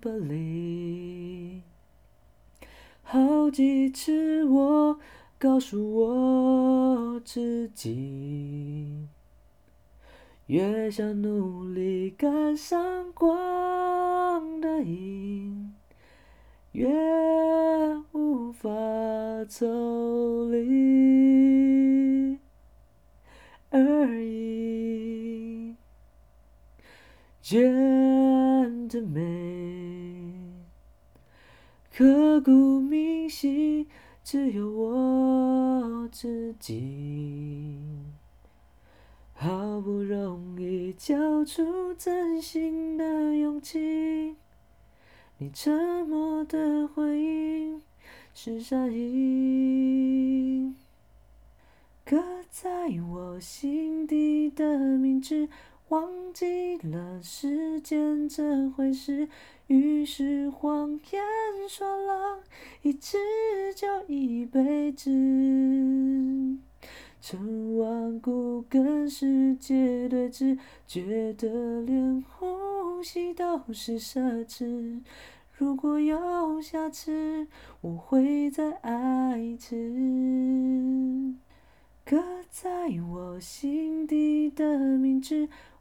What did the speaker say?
不离。好几次我告诉我自己，越想努力赶上光的影，越无法抽离而已。真的美，刻骨铭心，只有我自己。好不容易交出真心的勇气，你沉默的回应是善意。刻在我心底的名字。忘记了时间这回事，于是谎言说了一次就一辈子。曾顽固跟世界对峙，觉得连呼吸都是奢侈。如果有下次，我会再爱一次。刻在我心底的名字。